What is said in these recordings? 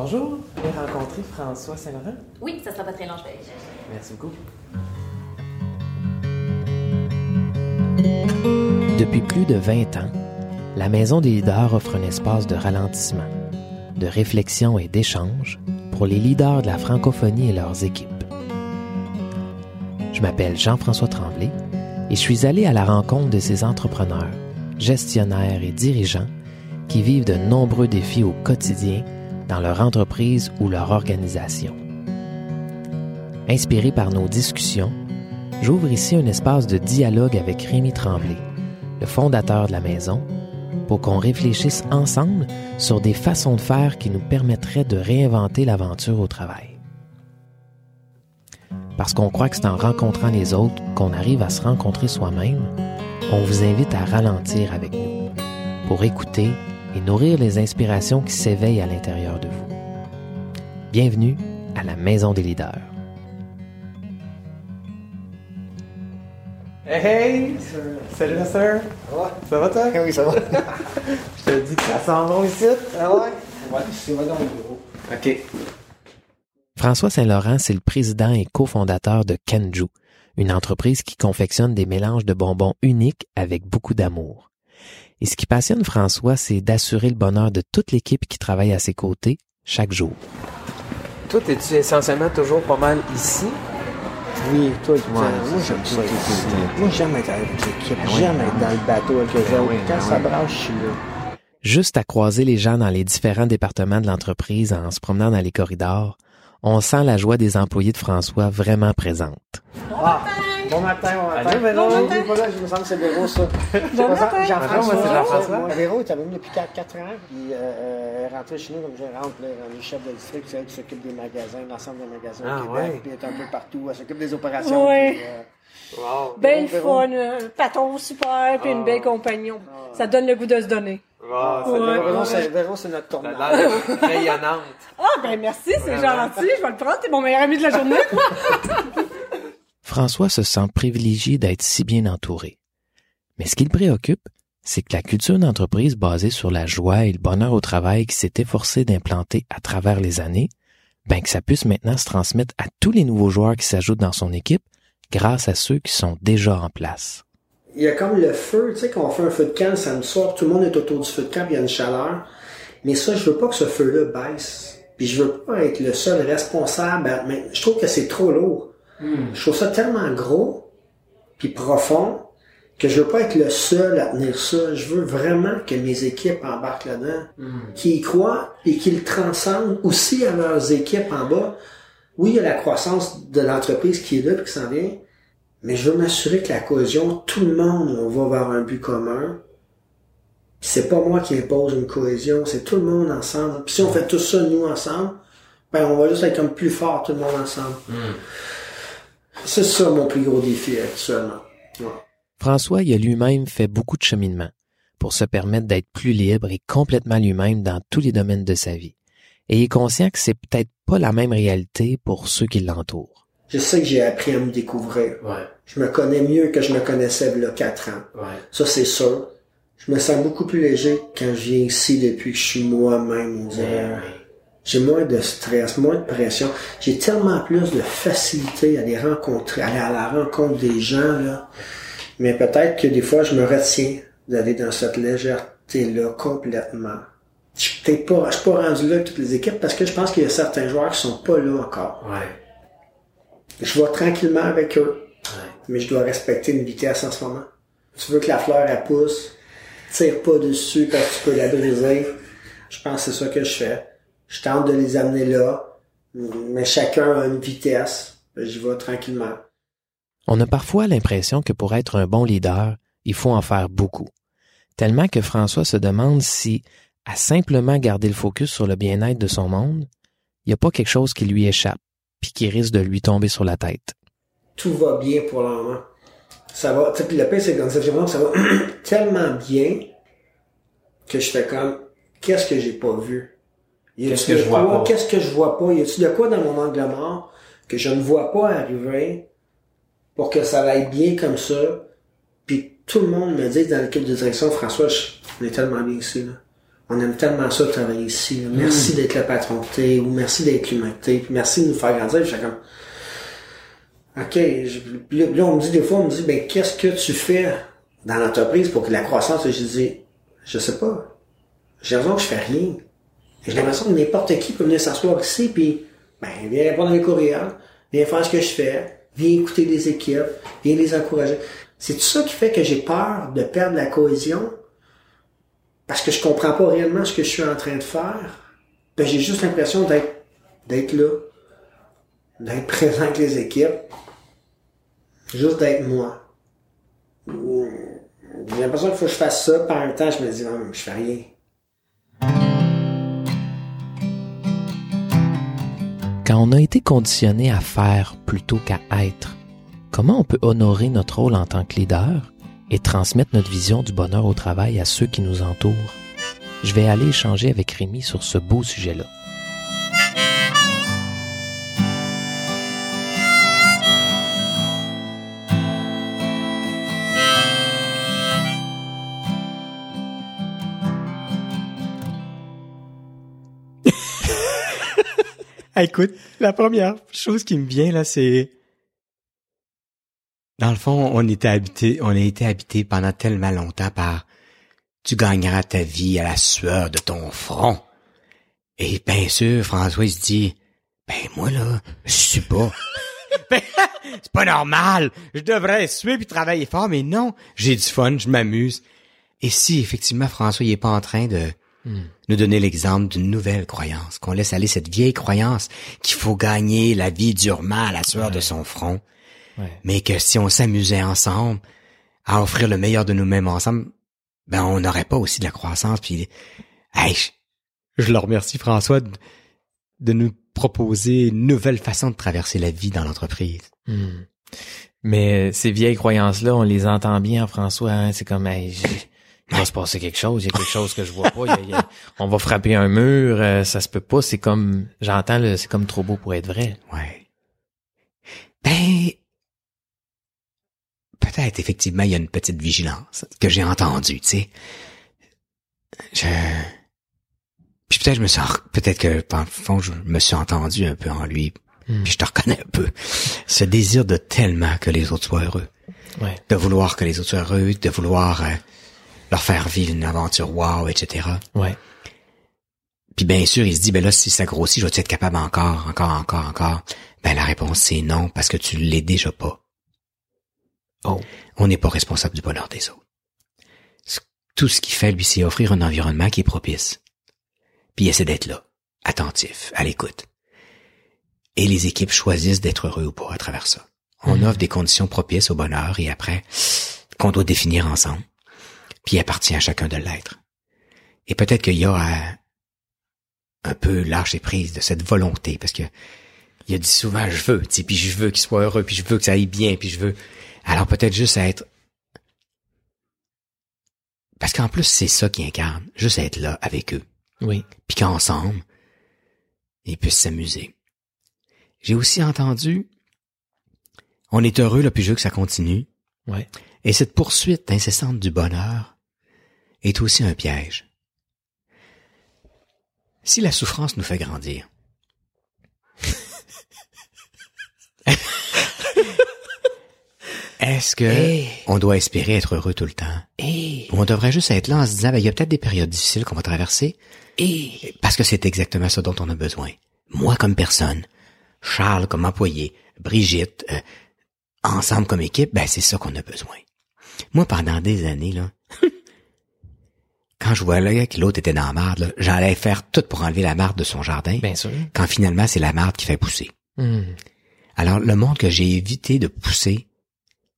Bonjour, vous pouvez rencontrer François Saint-Laurent? Oui, ça sera pas très long, je vais. Merci beaucoup. Depuis plus de 20 ans, la Maison des leaders offre un espace de ralentissement, de réflexion et d'échange pour les leaders de la francophonie et leurs équipes. Je m'appelle Jean-François Tremblay et je suis allé à la rencontre de ces entrepreneurs, gestionnaires et dirigeants qui vivent de nombreux défis au quotidien dans leur entreprise ou leur organisation. Inspiré par nos discussions, j'ouvre ici un espace de dialogue avec Rémi Tremblay, le fondateur de la maison, pour qu'on réfléchisse ensemble sur des façons de faire qui nous permettraient de réinventer l'aventure au travail. Parce qu'on croit que c'est en rencontrant les autres qu'on arrive à se rencontrer soi-même, on vous invite à ralentir avec nous pour écouter et nourrir les inspirations qui s'éveillent à l'intérieur de vous. Bienvenue à la Maison des leaders. Hey, hey! Salut, ma soeur! Ça va? Ça va, toi? Oui, ça va. Je te dis que ça sent bon ici. ah ouais? Ouais, c'est moi dans mon bureau. OK. François Saint-Laurent, c'est le président et cofondateur de Kenju, une entreprise qui confectionne des mélanges de bonbons uniques avec beaucoup d'amour. Et ce qui passionne François, c'est d'assurer le bonheur de toute l'équipe qui travaille à ses côtés chaque jour. Toi, es-tu essentiellement toujours pas mal ici? Oui, toi, tu moi j'aime ça, ici. Moi j'aime être avec l'équipe, oui, j'aime être dans le bateau avec eux Ah autres. oui, Quand ah ça brasse, je suis là. Juste à croiser les gens dans les différents départements de l'entreprise en se promenant dans les corridors, on sent la joie des employés de François vraiment présente. Ah, bon matin, bon matin. Allô, Véro? Non, dis pas là, je me semble que c'est Véro, ça. Bon Bonjour, matin. moi, c'est Jean-François. Véro, il est venu depuis 4, 4 ans, puis euh, euh, elle est rentrée chez nous comme gérante, là, elle est chef de district, c'est elle qui s'occupe des magasins, l'ensemble des magasins Ah, au Québec, ouais. puis elle est un peu partout, elle s'occupe des opérations. Ouais. puis, euh, Wow! Ben Véro, fun, un patron super, puis Ah. une belle compagnon. Ça donne le goût de se donner. Wow! Véro, Ouais. Véro, c'est- c'est notre tournant. rayonnante. Ah, ben merci, c'est gentil, je vais le prendre, t'es mon meilleur ami de la journée. François se sent privilégié d'être si bien entouré. Mais ce qui le préoccupe, c'est que la culture d'entreprise basée sur la joie et le bonheur au travail qui s'est efforcé d'implanter à travers les années, ben que ça puisse maintenant se transmettre à tous les nouveaux joueurs qui s'ajoutent dans son équipe grâce à ceux qui sont déjà en place. Il y a comme le feu, tu sais, quand on fait un feu de camp le samedi soir, tout le monde est autour du feu de camp, il y a une chaleur. Mais ça, je veux pas que ce feu-là baisse. Puis je veux pas être le seul responsable. à- Mais je trouve que c'est trop lourd. Je trouve ça tellement gros, puis profond, que je veux pas être le seul à tenir ça. Je veux vraiment que mes équipes embarquent là-dedans, qui y croient et qui le transcendent aussi à leurs équipes en bas. Oui, il y a la croissance de l'entreprise qui est là et qui s'en vient, mais je veux m'assurer que la cohésion, tout le monde, on va vers un but commun. C'est pas moi qui impose une cohésion, c'est tout le monde ensemble. Puis si on fait tout ça, nous, ensemble, ben on va juste être comme plus fort, tout le monde ensemble. C'est ça mon plus gros défi actuellement. Ouais. François y a lui-même fait beaucoup de cheminement pour se permettre d'être plus libre et complètement lui-même dans tous les domaines de sa vie. Et il est conscient que c'est peut-être pas la même réalité pour ceux qui l'entourent. Je sais que j'ai appris à me découvrir. Ouais, Je me connais mieux que je me connaissais il y a quatre ans. ouais. Ça, c'est sûr. Je me sens beaucoup plus léger quand je viens ici depuis que je suis moi-même. J'ai moins de stress, moins de pression. J'ai tellement plus de facilité à les rencontrer, aller à la rencontre des gens, là. Mais peut-être que des fois, je me retiens d'aller dans cette légèreté-là complètement. Je pas, je suis pas rendu là avec toutes les équipes parce que je pense qu'il y a certains joueurs qui sont pas là encore. Ouais, Je vais tranquillement avec eux, ouais. mais je dois respecter une vitesse en ce moment. Tu veux que la fleur, elle pousse, tire pas dessus parce que tu peux la briser. Je pense que c'est ça que je fais. Je tente de les amener là, mais chacun a une vitesse. J'y vais tranquillement. On a parfois l'impression que pour être un bon leader, il faut en faire beaucoup. Tellement que François se demande si, à simplement garder le focus sur le bien-être de son monde, il n'y a pas quelque chose qui lui échappe, puis qui risque de lui tomber sur la tête. Tout va bien pour le moment. Ça va, tu sais, puis le pire, c'est que dans cette journée, ça va tellement bien que je fais comme, qu'est-ce que j'ai pas vu? Qu'est-ce que de je vois pas? Qu'est-ce que je vois pas? Y a-tu de quoi dans mon angle mort que je ne vois pas arriver pour que ça aille bien comme ça? Puis tout le monde me dit dans l'équipe de direction, François, je- on est tellement bien ici, là. on aime tellement ça de travailler ici. là. Merci d'être le patron que t'es, ou merci d'être l'humain que t'es, puis merci de nous faire grandir. Puis comme, OK, je- là, on me dit des fois, on me dit, ben, qu'est-ce que tu fais dans l'entreprise pour que la croissance, je dis, je sais pas. J'ai l'impression que je fais rien. J'ai l'impression que n'importe qui peut venir s'asseoir ici, puis, ben, viens répondre à mes courriels, viens faire ce que je fais, viens écouter les équipes, viens les encourager. C'est tout ça qui fait que j'ai peur de perdre la cohésion, parce que je comprends pas réellement ce que je suis en train de faire. Ben, j'ai juste l'impression d'être, d'être là, d'être présent avec les équipes, juste d'être moi. J'ai l'impression qu'il faut que je fasse ça, par un temps, je me dis, non, je fais rien. Quand on a été conditionné à faire plutôt qu'à être, comment on peut honorer notre rôle en tant que leader et transmettre notre vision du bonheur au travail à ceux qui nous entourent? Je vais aller échanger avec Rémi sur ce beau sujet-là. Écoute, la première chose qui me vient là, c'est dans le fond, on était habité, on a été habité pendant tellement longtemps par tu gagneras ta vie à la sueur de ton front. Et bien sûr, François se dit, ben moi là, je suis pas. Ben, c'est pas normal. Je devrais suer puis travailler fort, mais non, j'ai du fun, je m'amuse. Et si effectivement François il est pas en train de nous donner l'exemple d'une nouvelle croyance, qu'on laisse aller cette vieille croyance qu'il faut gagner la vie durement à la sueur de son front, Ouais. mais que si on s'amusait ensemble à offrir le meilleur de nous-mêmes ensemble, ben on n'aurait pas aussi de la croissance. Puis, hey, je, je le remercie François de, de nous proposer une nouvelle façon de traverser la vie dans l'entreprise. Hmm. Mais ces vieilles croyances-là, on les entend bien, François. hein. C'est comme, hey, il va se passer quelque chose. Il y a quelque chose que je vois pas. Il y a- il y a- on va frapper un mur. euh, ça se peut pas. C'est comme, j'entends, là, c'est comme trop beau pour être vrai. Ouais. Ben, peut-être effectivement il y a une petite vigilance que j'ai entendue, tu sais. Je, puis peut-être je me suis, peut-être que dans le fond je me suis entendu un peu en lui, Hmm. puis je te reconnais un peu. Ce désir de tellement que les autres soient heureux, Ouais. de vouloir que les autres soient heureux, de vouloir euh, leur faire vivre une aventure wow, etc. Ouais. Puis bien sûr, il se dit, ben là, si ça grossit, je vais être capable encore, encore, encore, encore? Ben la réponse, c'est non, parce que tu l'es déjà pas. Oh. On n'est pas responsable du bonheur des autres. Tout ce qu'il fait, lui, c'est offrir un environnement qui est propice. Puis il essaie d'être là, attentif, à l'écoute. Et les équipes choisissent d'être heureux ou pas à travers ça. On Mhm. offre des conditions propices au bonheur et après, qu'on doit définir ensemble. Puis appartient à chacun de l'être. Et peut-être qu'il y a à un peu lâcher prise de cette volonté, parce que il a dit souvent je veux, puis je veux qu'il soit heureux, puis je veux que ça aille bien, puis je veux. Alors peut-être juste être parce qu'en plus c'est ça qui incarne, juste être là avec eux, Oui. puis qu'ensemble ils puissent s'amuser. J'ai aussi entendu on est heureux là, puis je veux que ça continue. Ouais. Et cette poursuite incessante du bonheur est aussi un piège. Si la souffrance nous fait grandir, est-ce que Hey. on doit espérer être heureux tout le temps? Ou on devrait juste être là en se disant, ben, il y a peut-être des périodes difficiles qu'on va traverser, parce que c'est exactement ça dont on a besoin. Moi comme personne, Charles comme employé, Brigitte, euh, ensemble comme équipe, ben c'est ça qu'on a besoin. Moi, pendant des années, là, quand je voyais que l'autre était dans la marde, j'allais faire tout pour enlever la marde de son jardin, bien sûr. quand finalement c'est la marde qui fait pousser. Hmm. Alors, le monde que j'ai évité de pousser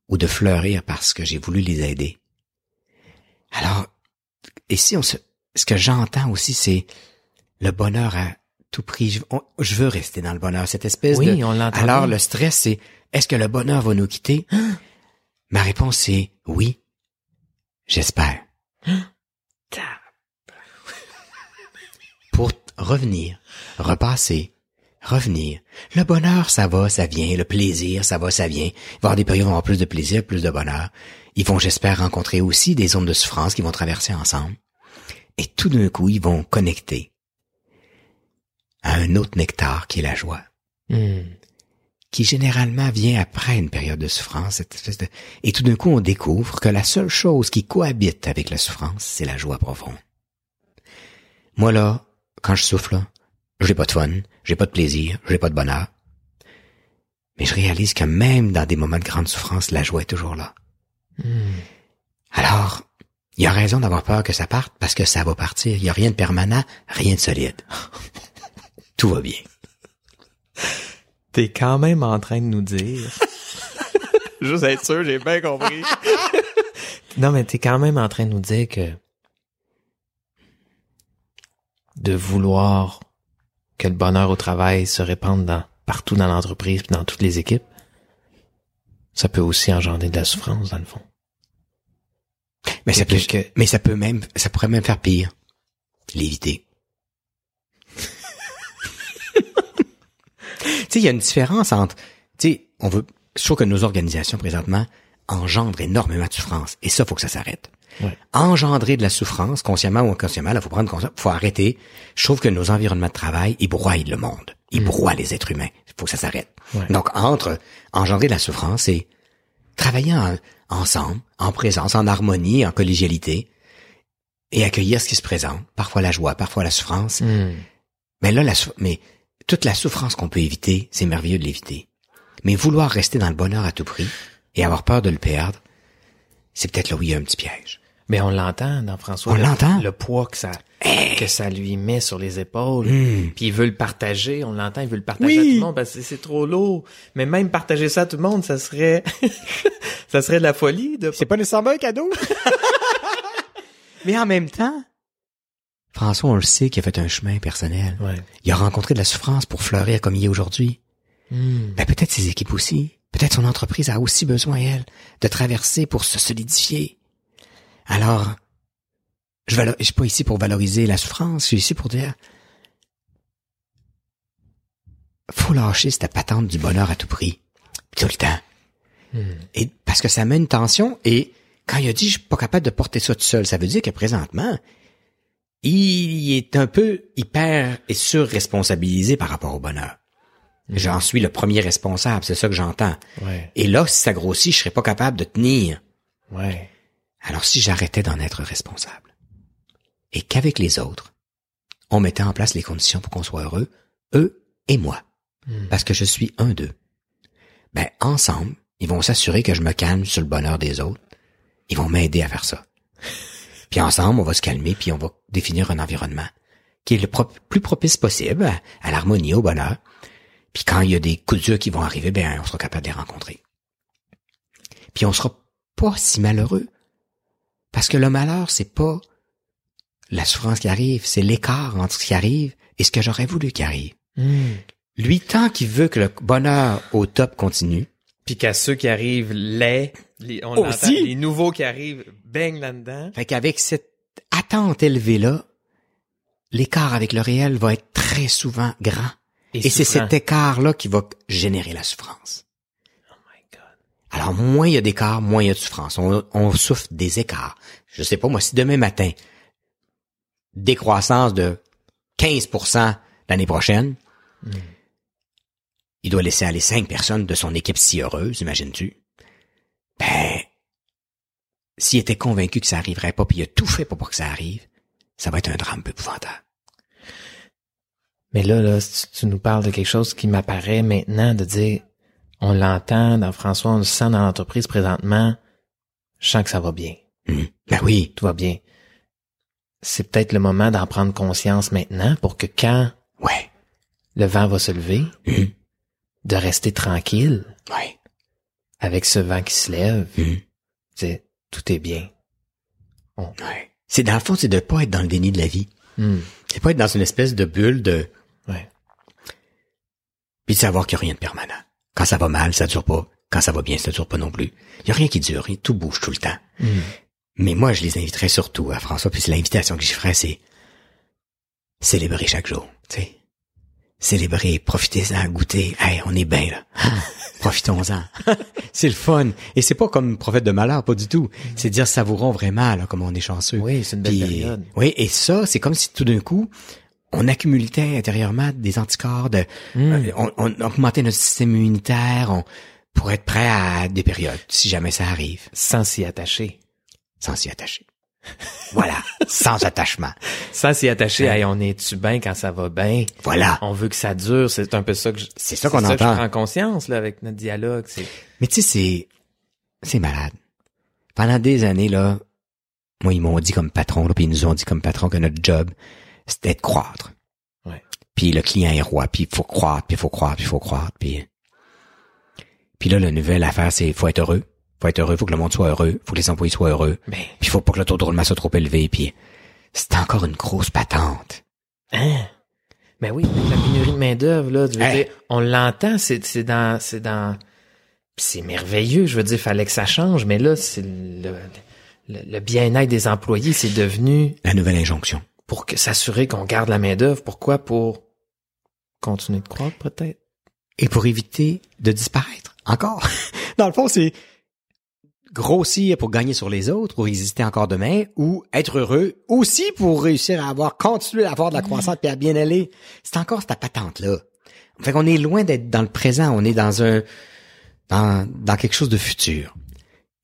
ou de fleurir parce que j'ai voulu les aider. Alors, et si on se, ce que j'entends aussi, c'est le bonheur à tout prix. Je, on- je veux rester dans le bonheur, cette espèce Oui, de... on l'entend Alors, le stress, c'est, est-ce que le bonheur va nous quitter? Ma réponse, c'est oui. J'espère. Pour revenir, repasser, revenir. Le bonheur, ça va, ça vient. Le plaisir, ça va, ça vient. Il va y avoir des périodes où on va avoir plus de plaisir, plus de bonheur. Ils vont, j'espère, rencontrer aussi des zones de souffrance qu'ils vont traverser ensemble. Et tout d'un coup, ils vont connecter à un autre nectar qui est la joie, Hmm. Qui généralement vient après une période de souffrance. cette espèce de- Et tout d'un coup, on découvre que la seule chose qui cohabite avec la souffrance, c'est la joie profonde. Moi là, quand je souffle, là, j'ai pas de fun, j'ai pas de plaisir, j'ai pas de bonheur. Mais je réalise que même dans des moments de grande souffrance, la joie est toujours là. Hmm. Alors, il y a raison d'avoir peur que ça parte parce que ça va partir. Il y a rien de permanent, rien de solide. Tout va bien. T'es quand même en train de nous dire. Juste être sûr, j'ai bien compris. non, mais t'es quand même en train de nous dire que de vouloir que le bonheur au travail se répande dans, partout dans l'entreprise dans toutes les équipes, ça peut aussi engendrer de la souffrance, dans le fond. Mais ça peut, que- mais ça peut même, ça pourrait même faire pire. L'éviter. Sais, il y a une différence entre, tu sais, on veut, je trouve que nos organisations présentement engendrent énormément de souffrance. Et ça, faut que ça s'arrête. Ouais. Engendrer de la souffrance, consciemment ou inconsciemment, là, faut prendre conscience, faut arrêter. Je trouve que nos environnements de travail, ils broient le monde. Ils broient les êtres humains. Faut que ça s'arrête. Ouais. Donc, entre engendrer de la souffrance et travailler en- ensemble, en présence, en harmonie, en collégialité, et accueillir ce qui se présente. Parfois la joie, parfois la souffrance. Hmm. Mais là, la mais toute la souffrance qu'on peut éviter, c'est merveilleux de l'éviter. Mais vouloir rester dans le bonheur à tout prix et avoir peur de le perdre, c'est peut-être là où il y a un petit piège. Mais on l'entend dans François. On le- l'entend? Le poids que ça, que ça lui met sur les épaules. Hmm. Puis il veut le partager, on l'entend, il veut le partager Oui. à tout le monde parce que c'est trop lourd. Mais même partager ça à tout le monde, ça serait, ça serait de la folie de pas nécessairement un cadeau. Mais en même temps, François, on le sait, qu'il a fait un chemin personnel. Ouais. Il a rencontré de la souffrance pour fleurir comme il est aujourd'hui. Hmm. Ben peut-être ses équipes aussi. Peut-être son entreprise a aussi besoin, elle, de traverser pour se solidifier. Alors, je je suis pas ici pour valoriser la souffrance, je suis ici pour dire, faut lâcher cette patente du bonheur à tout prix. Tout le temps. Hmm. Et parce que ça met une tension et quand il a dit je suis pas capable de porter ça tout seul, ça veut dire que présentement, il est un peu hyper et surresponsabilisé par rapport au bonheur. J'en suis le premier responsable, c'est ça que j'entends. Ouais. Et là, si ça grossit, je serais pas capable de tenir. Ouais. Alors si j'arrêtais d'en être responsable et qu'avec les autres, on mettait en place les conditions pour qu'on soit heureux, eux et moi, Hmm. parce que je suis un d'eux, ben ensemble, ils vont s'assurer que je me calme sur le bonheur des autres. Ils vont m'aider à faire ça. Puis ensemble, on va se calmer, puis on va définir un environnement qui est le pro- plus propice possible à, à l'harmonie, au bonheur. Puis quand il y a des coups durs qui vont arriver, ben on sera capable de les rencontrer. Puis on sera pas si malheureux. Parce que le malheur, c'est pas la souffrance qui arrive, c'est l'écart entre ce qui arrive et ce que j'aurais voulu qu'il arrive. Hmm. Lui, tant qu'il veut que le bonheur au top continue, Puis qu'à ceux qui arrivent laid, les, on Aussi. les nouveaux qui arrivent baignent là-dedans. fait qu'avec cette attente élevée-là, l'écart avec le réel va être très souvent grand. Et, c'est cet écart-là qui va générer la souffrance. Oh my God. Alors, moins il y a d'écart, moins il y a de souffrance. On, on souffre des écarts. Je sais pas, moi, si demain matin, décroissance de 15% l'année prochaine, il doit laisser aller cinq personnes de son équipe si heureuse, imagines-tu? Ben, s'il était convaincu que ça arriverait pas, puis il a tout fait pour pas que ça arrive, ça va être un drame peu épouvantable. Mais là, là, tu nous parles de quelque chose qui m'apparaît maintenant de dire, on l'entend dans François, on le sent dans l'entreprise présentement, je sens que ça va bien. Hum. Ben oui, Tout va bien. C'est peut-être le moment d'en prendre conscience maintenant pour que quand ouais, le vent va se lever, Hum. De rester tranquille ouais, avec ce vent qui se lève, c'est tout est bien. ouais. C'est dans le fond, c'est de pas être dans le déni de la vie. Hmm. C'est pas être dans une espèce de bulle de, Ouais. puis de savoir qu'il n'y a rien de permanent. Quand ça va mal, ça dure pas. Quand ça va bien, ça dure pas non plus. Il y a rien qui dure, tout bouge tout le temps. Hmm. Mais moi, je les inviterais surtout à François, puis c'est l'invitation que j'y ferais, c'est célébrer chaque jour, tu sais. Célébrez, profitez-en, goûtez. Hey, on est bien là. Profitons-en. c'est le fun. Et c'est pas comme prophète de malheur, pas du tout. C'est dire savourons vraiment, là, comme on est chanceux. Oui, c'est une belle Puis, période. Oui, et ça, c'est comme si tout d'un coup, on accumulait intérieurement des anticorps, de, Hmm. euh, on, on augmentait notre système immunitaire on, pour être prêt à des périodes, si jamais ça arrive, Sans s'y attacher. sans s'y attacher. Voilà, sans attachement. Sans s'y attacher, Ouais. hey, on est-tu bien quand ça va bien? Voilà. On veut que ça dure, c'est un peu ça que je, C'est ça qu'on que entend. je prends conscience, là, avec notre dialogue. C'est, Mais tu sais, c'est, c'est malade. Pendant des années, là, moi, ils m'ont dit comme patron, là, puis ils nous ont dit comme patron que notre job, c'était de croître. Ouais. Puis le client est roi, puis il faut croître, puis il faut croître, puis il faut croître, puis... Puis là, la nouvelle affaire, c'est faut être heureux. Faut être heureux, faut que le monde soit heureux, faut que les employés soient heureux. ben, Puis il faut pas que le taux de roulement soit trop élevé, puis c'est encore une grosse patente. hein? Ben oui, la pénurie de main d'œuvre, là, je veux Hein? dire, on l'entend, c'est, c'est dans, c'est dans, c'est merveilleux, je veux dire, fallait que ça change, mais là, c'est le, le, le bien-être des employés, c'est devenu La nouvelle injonction. pour que s'assurer qu'on garde la main d'œuvre. Pourquoi? Pour continuer de croître, peut-être? Et pour éviter de disparaître. Encore. Dans le fond, c'est grossir pour gagner sur les autres, pour exister encore demain, ou être heureux aussi pour réussir à avoir, continuer à avoir de la croissance et à bien aller. C'est encore cette patente-là. Fait qu'on est loin d'être dans le présent, on est dans un, dans, dans quelque chose de futur.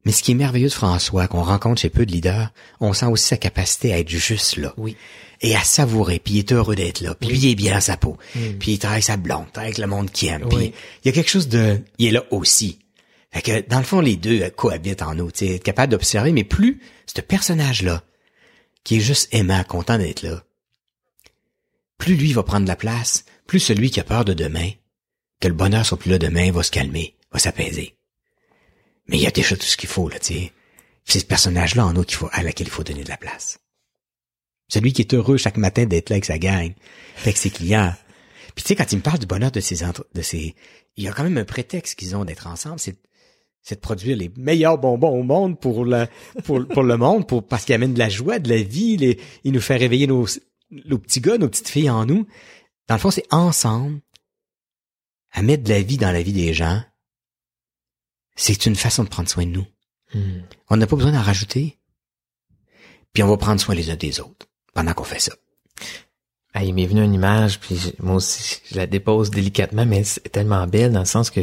Mais ce qui est merveilleux de François, qu'on rencontre chez peu de leaders, on sent aussi sa capacité à être juste là. Oui. Et à savourer, puis il est heureux d'être là, puis lui il est bien dans sa peau, Mm. puis il travaille sa blonde, avec le monde qui aime, Oui. puis il y a quelque chose de... Il est là aussi. Fait que, dans le fond, les deux euh, cohabitent en nous, être capable d'observer, mais plus ce personnage-là, qui est juste aimant, content d'être là, plus lui va prendre la place, plus celui qui a peur de demain, que le bonheur soit plus là demain, va se calmer, va s'apaiser. Mais il y a déjà tout ce qu'il faut, là, tu sais. C'est ce personnage-là en nous qu'il faut, à laquelle il faut donner de la place. Celui qui est heureux chaque matin d'être là avec sa gang, avec ses clients. Puis tu sais, quand il me parle du bonheur de ses entre- de ses, il y a quand même un prétexte qu'ils ont d'être ensemble, c'est c'est de produire les meilleurs bonbons au monde pour le pour, pour le monde, pour parce qu'il amène de la joie, de la vie, les, il nous fait réveiller nos nos petits gars, nos petites filles en nous. Dans le fond, c'est ensemble à mettre de la vie dans la vie des gens. C'est une façon de prendre soin de nous. Hmm. On n'a pas besoin d'en rajouter. Puis on va prendre soin les uns des autres pendant qu'on fait ça. Ah, il m'est venu une image, puis moi aussi, je la dépose délicatement, mais c'est tellement belle dans le sens que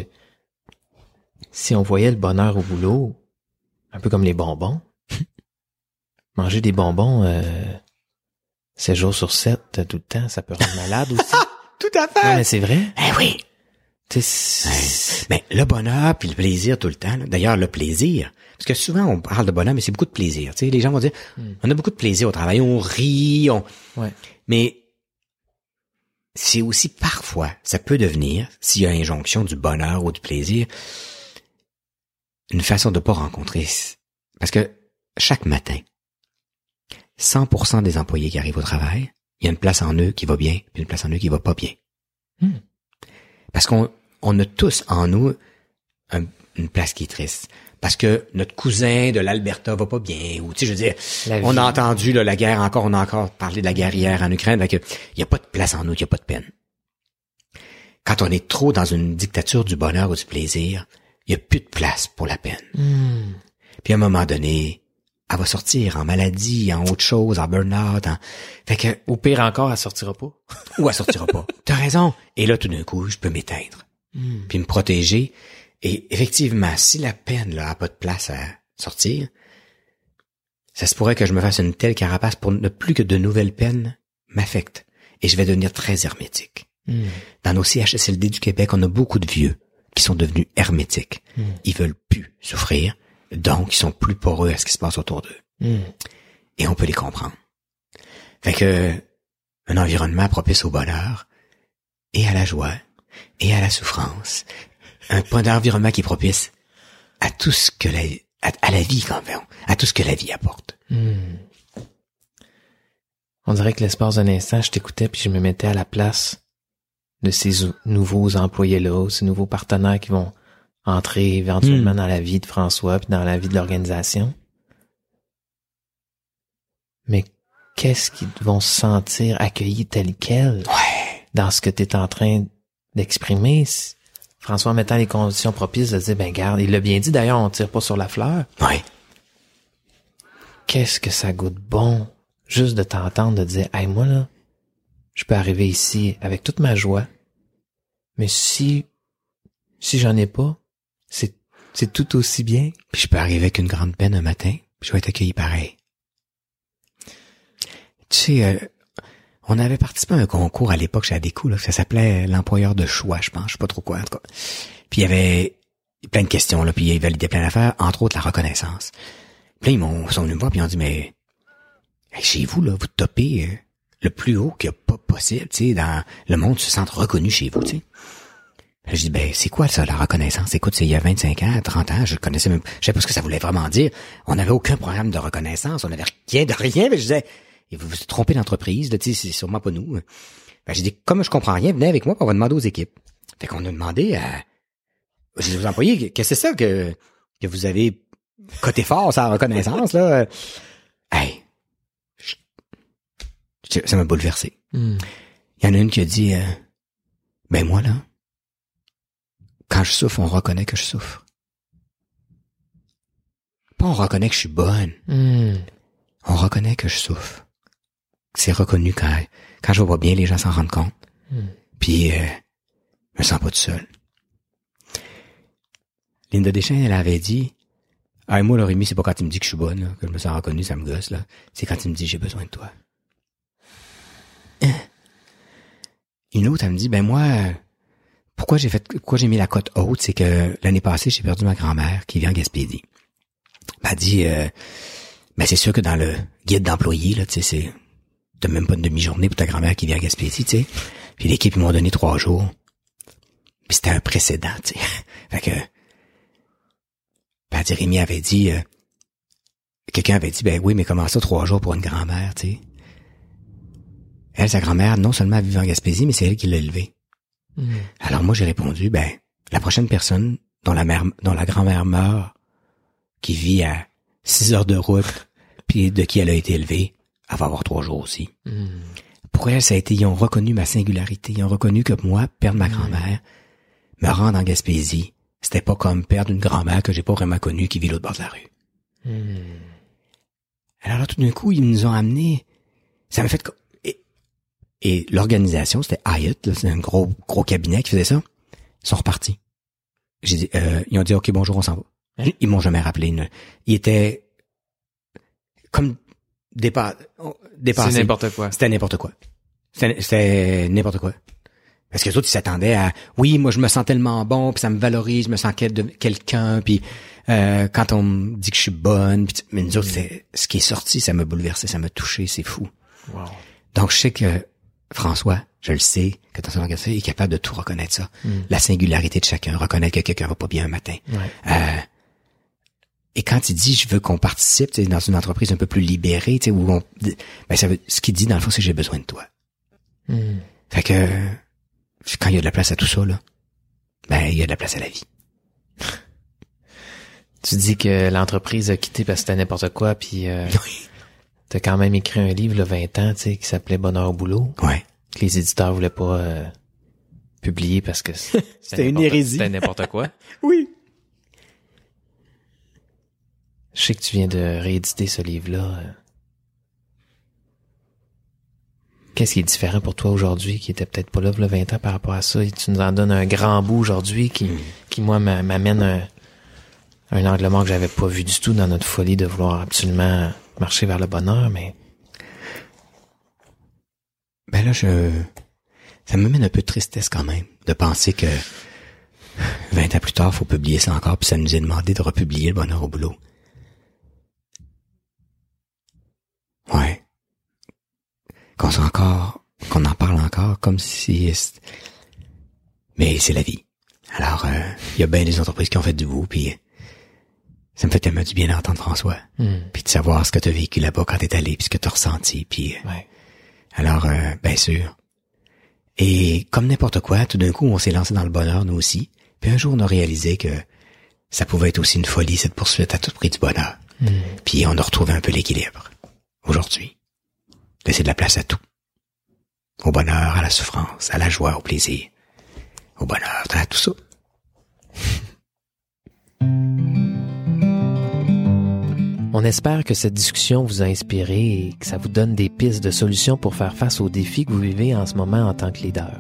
si on voyait le bonheur au boulot, un peu comme les bonbons, manger des bonbons euh, 7 jours sur 7 tout le temps, ça peut rendre malade aussi. Tout à non, mais c'est vrai. Eh oui. Mais le bonheur puis le plaisir tout le temps. là. D'ailleurs, le plaisir. Parce que souvent, on parle de bonheur, mais c'est beaucoup de plaisir. Tu sais, les gens vont dire, Hmm. on a beaucoup de plaisir au travail, on rit, on... Ouais. Mais c'est aussi parfois, ça peut devenir, s'il y a injonction du bonheur ou du plaisir, une façon de pas rencontrer. Parce que chaque matin, 100% des employés qui arrivent au travail, il y a une place en eux qui va bien, puis une place en eux qui va pas bien. Hmm. Parce qu'on on a tous en nous un- une place qui est triste. Parce que notre cousin de l'Alberta va pas bien, ou tu sais, je veux dire, on a entendu là, la guerre encore, on a encore parlé de la guerre hier en Ukraine, il y a pas de place en nous, il y a pas de peine. Quand on est trop dans une dictature du bonheur ou du plaisir, il y a plus de place pour la peine. Puis à un moment donné, elle va sortir en maladie, en autre chose, en burn-out, en... fait que Ou pire encore, elle sortira pas. ou elle sortira pas. T'as raison. Et là, tout d'un coup, je peux m'éteindre Hmm. puis me protéger. Et effectivement, si la peine là a pas de place à sortir, ça se pourrait que je me fasse une telle carapace pour ne plus que de nouvelles peines m'affectent. Et je vais devenir très hermétique. Hmm. Dans nos CHSLD du Québec, on a beaucoup de vieux qui sont devenus hermétiques. Hmm. Ils veulent plus souffrir, donc ils sont plus poreux à ce qui se passe autour d'eux. Hmm. Et on peut les comprendre. Fait que un environnement propice au bonheur et à la joie et à la souffrance. Un point d'environnement qui est propice à tout ce que la, à, à la vie quand même, à tout ce que la vie apporte. Hmm. On dirait que l'espace d'un instant, je t'écoutais puis je me mettais à la place de ces ou- nouveaux employés-là, ces nouveaux partenaires qui vont entrer éventuellement Hmm. dans la vie de François puis dans la vie de l'organisation. Mais qu'est-ce qu'ils vont se sentir accueillis tels quels? Ouais. dans ce que tu es en train d'exprimer, François en mettant les conditions propices de dire, ben garde, il l'a bien dit d'ailleurs, on tire pas sur la fleur. Ouais. Qu'est-ce que ça goûte bon, juste de t'entendre de dire, hey moi là, je peux arriver ici avec toute ma joie, mais si, si j'en ai pas, c'est, c'est tout aussi bien. Puis je peux arriver avec une grande peine un matin, puis je vais être accueilli pareil. Tu sais, euh, on avait participé à un concours à l'époque chez Adéco, là, ça s'appelait l'employeur de choix, je pense, je sais pas trop quoi, en tout cas. Puis il y avait plein de questions, là, puis ils validaient plein d'affaires, entre autres la reconnaissance. Puis là, ils m'ont, sont venus me voir, puis ils ont dit, mais hey, chez vous, là, vous topez euh, le plus haut qu'il n'y a pas possible, tu sais, dans le monde se sente reconnu chez vous, tu sais. Je dis, ben, c'est quoi ça, la reconnaissance? Écoute, c'est il y a 25 ans, 30 ans, je connaissais même, je savais pas ce que ça voulait vraiment dire. On n'avait aucun programme de reconnaissance, on n'avait rien de rien, mais je disais, et vous vous trompé d'entreprise, tu sais, c'est sûrement pas nous. Ben, j'ai dit, comme je comprends rien, venez avec moi, on va demander aux équipes. Fait qu'on a demandé à, aux employés, qu'est-ce que c'est ça que, que vous avez coté fort, la reconnaissance, là? Hey. Ça m'a bouleversé. Hmm. Il y en a une qui a dit, euh, ben moi là, quand je souffre, on reconnaît que je souffre. Pas on reconnaît que je suis bonne, Hmm. on reconnaît que je souffre. C'est reconnu quand, quand je vois bien, les gens s'en rendent compte. Hmm. Puis, euh, je me sens pas tout seul. Linda Deschamps, elle avait dit, ah, moi, le Rémi, c'est pas quand il me dit que je suis bonne, là, que je me sens reconnu, ça me gosse, là. C'est quand il me dit, j'ai besoin de toi. Une autre, elle me dit, ben moi, pourquoi j'ai fait, pourquoi j'ai mis la cote haute, c'est que l'année passée, j'ai perdu ma grand-mère qui vit en Gaspésie. Ben, Elle dit, euh, ben c'est sûr que dans le guide d'employés, là, tu sais, c'est, t'as même pas une demi-journée pour ta grand-mère qui vit en Gaspésie, tu sais. Puis l'équipe, ils m'ont donné trois jours. Puis c'était un précédent, tu sais. fait que, ben, elle Rémi avait dit, euh, quelqu'un avait dit, ben oui, mais comment ça, trois jours pour une grand-mère, tu sais? Elle, sa grand-mère, non seulement elle vivait en Gaspésie, mais c'est elle qui l'a élevée. Hmm. Alors moi, j'ai répondu, ben, la prochaine personne dont la mère, dont la grand-mère meurt, qui vit à six heures de route, puis de qui elle a été élevée, elle va avoir trois jours aussi. Hmm. Pour elle, ça a été, ils ont reconnu ma singularité. Ils ont reconnu que moi, perdre ma grand-mère, me rendre en Gaspésie, c'était pas comme perdre une grand-mère que j'ai pas vraiment connue qui vit l'autre bord de la rue. Alors là, tout d'un coup, ils nous ont amenés. Ça m'a fait et, l'organisation, c'était Hyatt, c'est un gros gros cabinet qui faisait ça. Ils sont repartis. J'ai dit, euh, ils ont dit, ok, bonjour, on s'en va. Ils m'ont jamais rappelé. Ils étaient comme dépa, C'est dépassés. n'importe quoi. C'était n'importe quoi. C'était c'était n'importe quoi. Parce que les autres, ils s'attendaient à oui, moi je me sens tellement bon, puis ça me valorise, je me sens de quelqu'un, puis euh, quand on me dit que je suis bonne, puis mais nous autres, c'est ce qui est sorti, ça m'a bouleversé, ça m'a touché, c'est fou. Wow. Donc je sais que François, je le sais, que dans son organisation, il est capable de tout reconnaître ça. La singularité de chacun, reconnaître que quelqu'un va pas bien un matin. Ouais. Euh, et quand il dit je veux qu'on participe dans une entreprise un peu plus libérée, tu sais, où on, ben ça veut, ce qu'il dit dans le fond, c'est j'ai besoin de toi. Hmm. Fait que quand il y a de la place à tout ça, là, ben il y a de la place à la vie. Tu dis que l'entreprise a quitté parce que c'était n'importe quoi, puis euh, t'as quand même écrit un livre, le 20 ans, tu sais, qui s'appelait Bonheur au boulot, Ouais. que les éditeurs voulaient pas euh, publier parce que C'était une hérésie. C'était n'importe quoi. Oui. Je sais que tu viens de rééditer ce livre-là. euh. Qu'est-ce qui est différent pour toi aujourd'hui, qui était peut-être pas là le 20 ans par rapport à ça? Et tu nous en donnes un grand bout aujourd'hui qui, qui moi, m'a- m'amène un, un angle mort que j'avais pas vu du tout dans notre folie de vouloir absolument marcher vers le bonheur, mais Ben là, je, ça me mène un peu de tristesse quand même de penser que 20 ans plus tard, faut publier ça encore, puis ça nous est demandé de republier le bonheur au boulot. Ouais. Qu'on soit encore, qu'on en parle encore comme si, mais c'est la vie. Alors, euh, il y a bien des entreprises qui ont fait du bout, puis ça me fait tellement du bien d'entendre François, hmm, puis de savoir ce que tu as vécu là-bas quand t'es allé, puis ce que t'as ressenti, puis euh, ouais. alors, euh, bien sûr. Et comme n'importe quoi, tout d'un coup, on s'est lancé dans le bonheur, nous aussi. Puis un jour, on a réalisé que ça pouvait être aussi une folie, cette poursuite à tout prix du bonheur. Hmm. Puis on a retrouvé un peu l'équilibre. Aujourd'hui. Laisser de la place à tout. Au bonheur, à la souffrance, à la joie, au plaisir. Au bonheur, à tout ça. On espère que cette discussion vous a inspiré et que ça vous donne des pistes de solutions pour faire face aux défis que vous vivez en ce moment en tant que leader.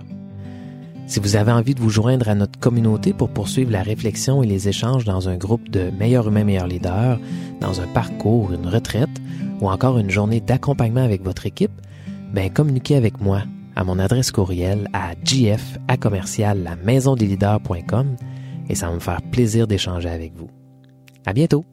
Si vous avez envie de vous joindre à notre communauté pour poursuivre la réflexion et les échanges dans un groupe de meilleurs humains, meilleurs leaders, dans un parcours, une retraite ou encore une journée d'accompagnement avec votre équipe, ben communiquez avec moi à mon adresse courriel à gf à commercial la maison des leaders.com et ça va me faire plaisir d'échanger avec vous. À bientôt!